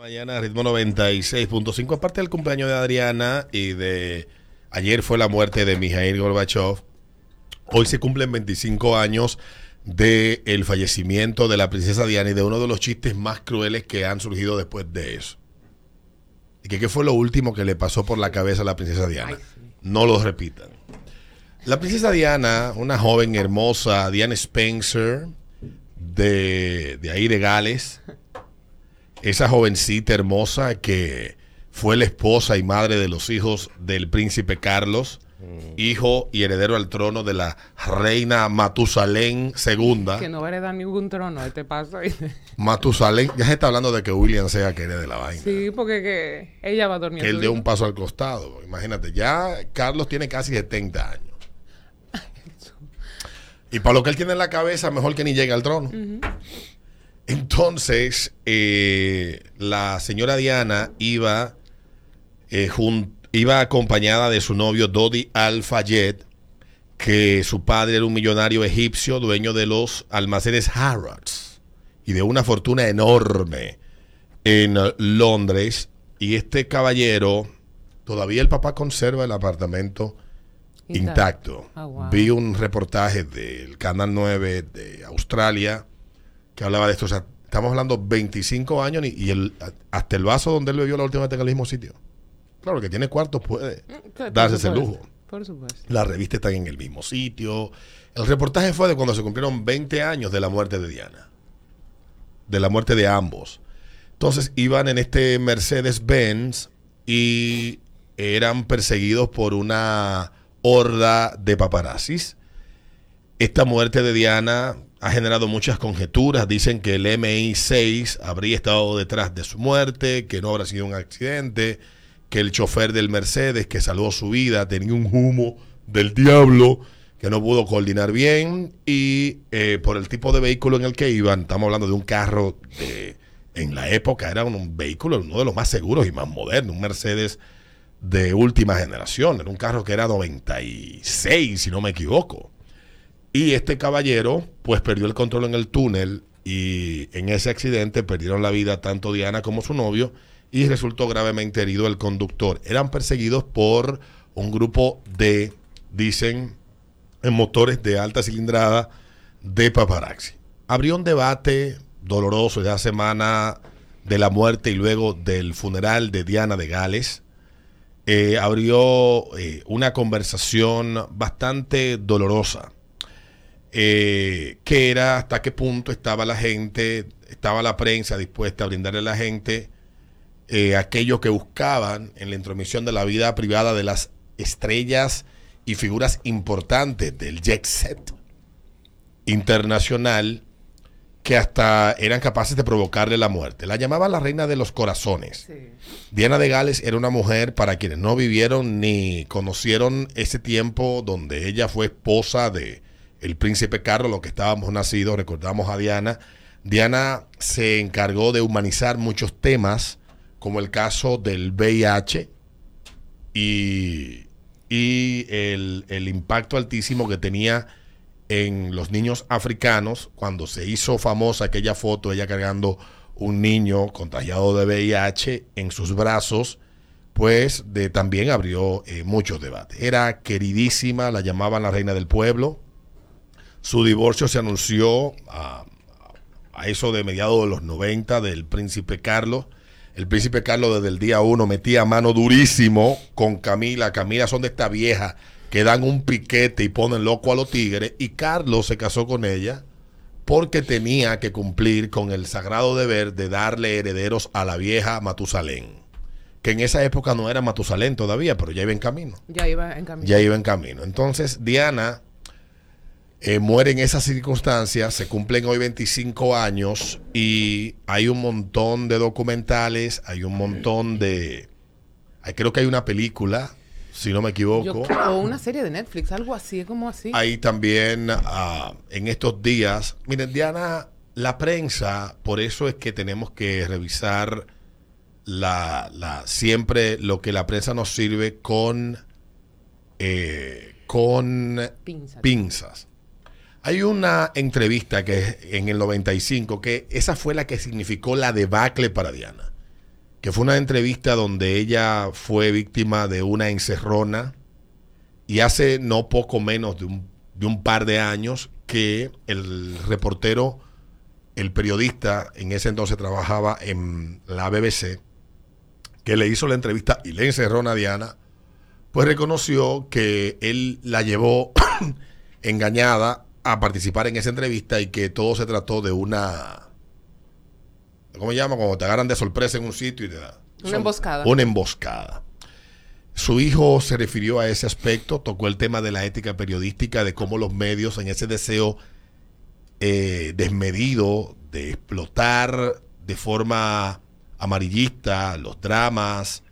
Mañana ritmo 96.5, aparte del cumpleaños de Adriana y de ayer fue la muerte de Mijail Gorbachev, hoy se cumplen 25 años del el fallecimiento de la princesa Diana y de uno de los chistes más crueles que han surgido después de eso. ¿Y que qué fue lo último que le pasó por la cabeza a la princesa Diana? No lo repitan. La princesa Diana, una joven hermosa, Diana Spencer, de, de ahí de Gales, esa jovencita hermosa que fue la esposa y madre de los hijos del príncipe Carlos, hijo y heredero al trono de la reina Matusalén II. Que no va a heredar ningún trono, este paso. Matusalén, ya se está hablando de que William sea que herede la vaina. Sí, porque que ella va a dormir. Que él dé un paso al costado. Imagínate, ya Carlos tiene casi 70 años. y para lo que él tiene en la cabeza, mejor que ni llegue al trono. Entonces, eh, la señora Diana iba, eh, iba acompañada de su novio Dodi Al-Fayed, que su padre era un millonario egipcio, dueño de los almacenes Harrods y de una fortuna enorme en Londres. Y este caballero, todavía el papá conserva el apartamento intacto. Ah, Vi un reportaje del Canal 9 de Australia que hablaba de esto. O sea, estamos hablando 25 años y, el, hasta el vaso donde él bebió la última vez en el mismo sitio. Claro, que tiene cuartos puede Mm, darse ese lujo. Por supuesto. La revista está en el mismo sitio. El reportaje fue de cuando se cumplieron 20 años de la muerte de Diana. De la muerte de ambos. Entonces iban en este Mercedes-Benz y eran perseguidos por una horda de paparazzis. Esta muerte de Diana ha generado muchas conjeturas. Dicen que el MI6 habría estado detrás de su muerte, que no habrá sido un accidente, que el chofer del Mercedes que salvó su vida tenía un humo del diablo, que no pudo coordinar bien y eh, por el tipo de vehículo en el que iban, estamos hablando de un carro de, en la época era un, un vehículo, uno de los más seguros y más modernos, un Mercedes de última generación, era un carro que era 96, si no me equivoco. Y este caballero, pues perdió el control en el túnel y en ese accidente perdieron la vida tanto Diana como su novio y resultó gravemente herido el conductor. Eran perseguidos por un grupo de, dicen, en motores de alta cilindrada de paparazzi. Abrió un debate doloroso esa semana de la muerte y luego del funeral de Diana de Gales. Eh, abrió eh, una conversación bastante dolorosa eh, que era hasta qué punto estaba la gente, estaba la prensa dispuesta a brindarle a la gente eh, aquello que buscaban en la intromisión de la vida privada de las estrellas y figuras importantes del jet set internacional que hasta eran capaces de provocarle la muerte. La llamaban la reina de los corazones. Sí. Diana de Gales era una mujer para quienes no vivieron ni conocieron ese tiempo donde ella fue esposa de el príncipe Carlos, lo que estábamos nacidos, recordamos a Diana. Diana se encargó de humanizar muchos temas, como el caso del VIH y, y el, impacto altísimo que tenía en los niños africanos cuando se hizo famosa aquella foto, ella cargando un niño contagiado de VIH en sus brazos, pues de, también abrió eh, muchos debates. Era queridísima, la llamaban la reina del pueblo. Su divorcio se anunció a, a eso de mediados de los 90 del príncipe Carlos. El príncipe Carlos desde el día uno metía mano durísimo con Camila. Camila son de esta vieja que dan un piquete y ponen loco a los tigres. Y Carlos se casó con ella porque tenía que cumplir con el sagrado deber de darle herederos a la vieja Matusalén. Que en esa época no era Matusalén todavía, pero ya iba en camino. Ya iba en camino. Ya iba en camino. Entonces Diana eh, muere en esas circunstancias, se cumplen hoy 25 años y hay un montón de documentales, hay un montón de... hay- creo que hay una película, si no me equivoco. Yo- o una serie de Netflix, algo así, es como así. Hay también ah, en estos días, miren, Diana, la prensa, por eso es que tenemos que revisar la, la- siempre lo que la prensa nos sirve con, eh, con Pinza. pinzas. Hay una entrevista que en el 95 que esa fue la que significó la debacle para Diana. que fue una entrevista donde ella fue víctima de una encerrona y hace no poco menos de un, de un par de años que el reportero, el periodista, en ese entonces trabajaba en la BBC, que le hizo la entrevista y le encerró a Diana, pues reconoció que él la llevó engañada a participar en esa entrevista y que todo se trató de una ¿Cómo se llama? Cuando te agarran de sorpresa en un sitio y te da. Una emboscada. Una emboscada. Su hijo se refirió a ese aspecto, tocó el tema de la ética periodística, de cómo los medios en ese deseo eh, desmedido de explotar de forma amarillista los dramas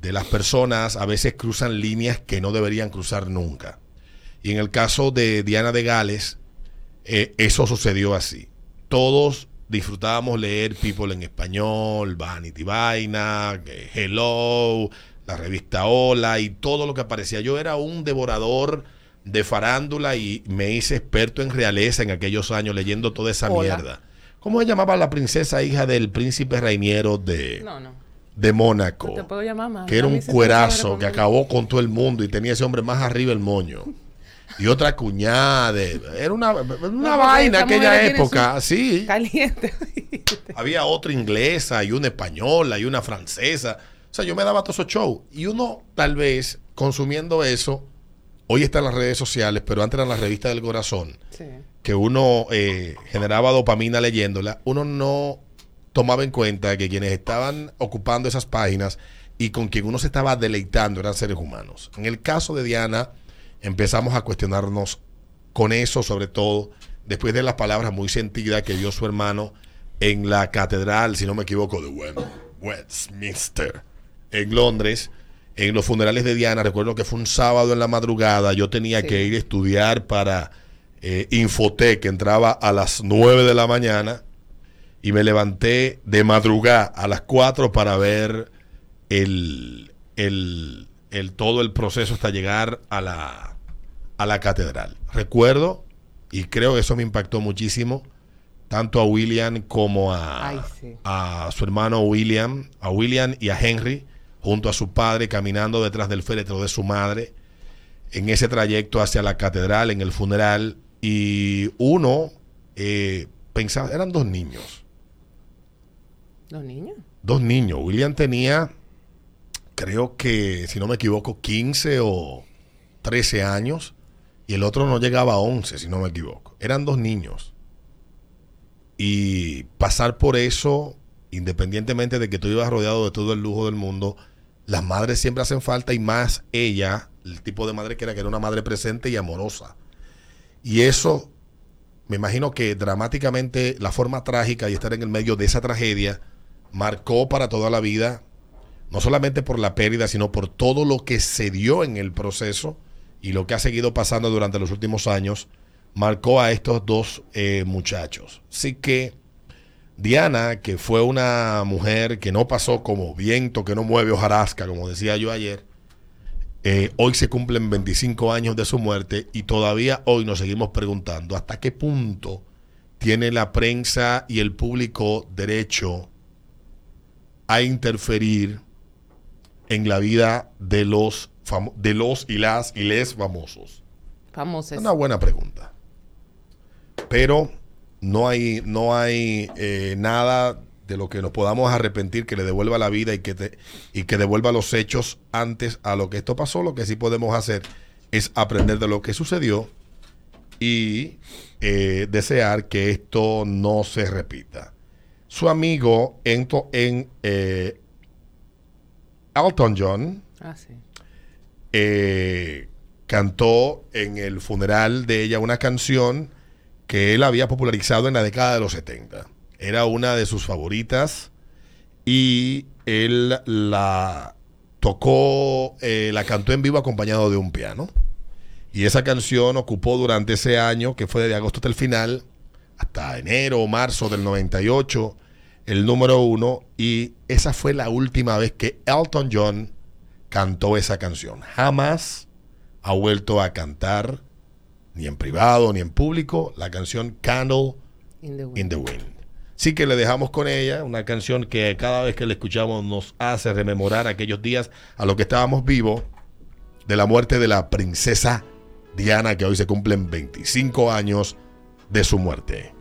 de las personas a veces cruzan líneas que no deberían cruzar nunca. Y en el caso de Diana de Gales, eh, eso sucedió así. Todos disfrutábamos leer People en español, Vanity Vaina, eh, Hello, la revista Hola y todo lo que aparecía. Yo era un devorador de farándula y me hice experto en realeza en aquellos años leyendo toda esa Hola. mierda. ¿Cómo se llamaba la princesa hija del príncipe Rainiero de, No, no. de Mónaco? No te puedo llamar más. que era un cuerazo que acabó con todo el mundo y tenía ese hombre más arriba el moño. Y otra cuñada. de- era una, una vaina aquella época, sí. Caliente. Había otra inglesa y una española y una francesa. O sea, yo me daba todos esos shows. Y uno, tal vez, consumiendo eso, hoy está en las redes sociales, pero antes eran las revistas del corazón, sí. que uno eh, generaba dopamina leyéndola, uno no tomaba en cuenta que quienes estaban ocupando esas páginas y con quien uno se estaba deleitando eran seres humanos. En el caso de Diana, empezamos a cuestionarnos con eso, sobre todo después de las palabras muy sentidas que dio su hermano en la catedral, si no me equivoco, de Westminster, en Londres. En los funerales de Diana, recuerdo que fue un sábado en la madrugada, yo tenía Sí. que ir a estudiar para eh, Infotec, que entraba a las 9 de la mañana, y me levanté de madrugada a las 4 para ver el, el, el- todo el proceso hasta llegar a la, a la catedral. Recuerdo, y creo que eso me impactó muchísimo, tanto a William como a, Ay, sí. a su hermano William, a William y a Henry, junto a su padre, caminando detrás del féretro de su madre, en ese trayecto hacia la catedral, en el funeral, y uno eh, pensaba, eran dos niños, Los niños. dos niños. William tenía, creo que, si no me equivoco, 15 o 13 años, y el otro no llegaba a 11, si no me equivoco. Eran dos niños. Y pasar por eso, independientemente de que tú ibas rodeado de todo el lujo del mundo, las madres siempre hacen falta y más ella, el tipo de madre que era, que era una madre presente y amorosa. Y eso, me imagino que dramáticamente la forma trágica y estar en el medio de esa tragedia marcó para toda la vida, no solamente por la pérdida, sino por todo lo que se dio en el proceso y lo que ha seguido pasando durante los últimos años, marcó a estos dos eh, muchachos. Así que Diana, que fue una mujer que no pasó como viento que no mueve hojarasca, como decía yo ayer, eh, hoy se cumplen 25 años de su muerte y todavía hoy nos seguimos preguntando hasta qué punto tiene la prensa y el público derecho a interferir en la vida de los, de los y las y les famosos. Famosos. Es una buena pregunta. Pero no hay, no hay eh, nada de lo que nos podamos arrepentir que le devuelva la vida y que, te- y que devuelva los hechos antes a lo que esto pasó. Lo que sí podemos hacer es aprender de lo que sucedió y eh, desear que esto no se repita. Su amigo en, to- en eh, Elton John Ah, sí. eh, cantó en el funeral de ella una canción que él había popularizado en la década de los 70. Era una de sus favoritas y él la tocó, eh, la cantó en vivo acompañado de un piano. Y esa canción ocupó durante ese año, que fue de agosto hasta el final, hasta enero o marzo del 98, el número uno. Y esa fue la última vez que Elton John cantó esa canción. Jamás ha vuelto a cantar, ni en privado ni en público, la canción Candle In the wind. in the Wind. Sí que le dejamos con ella una canción que cada vez que la escuchamos nos hace rememorar aquellos días a los que estábamos vivos de la muerte de la princesa Diana, que hoy se cumplen 25 años de su muerte.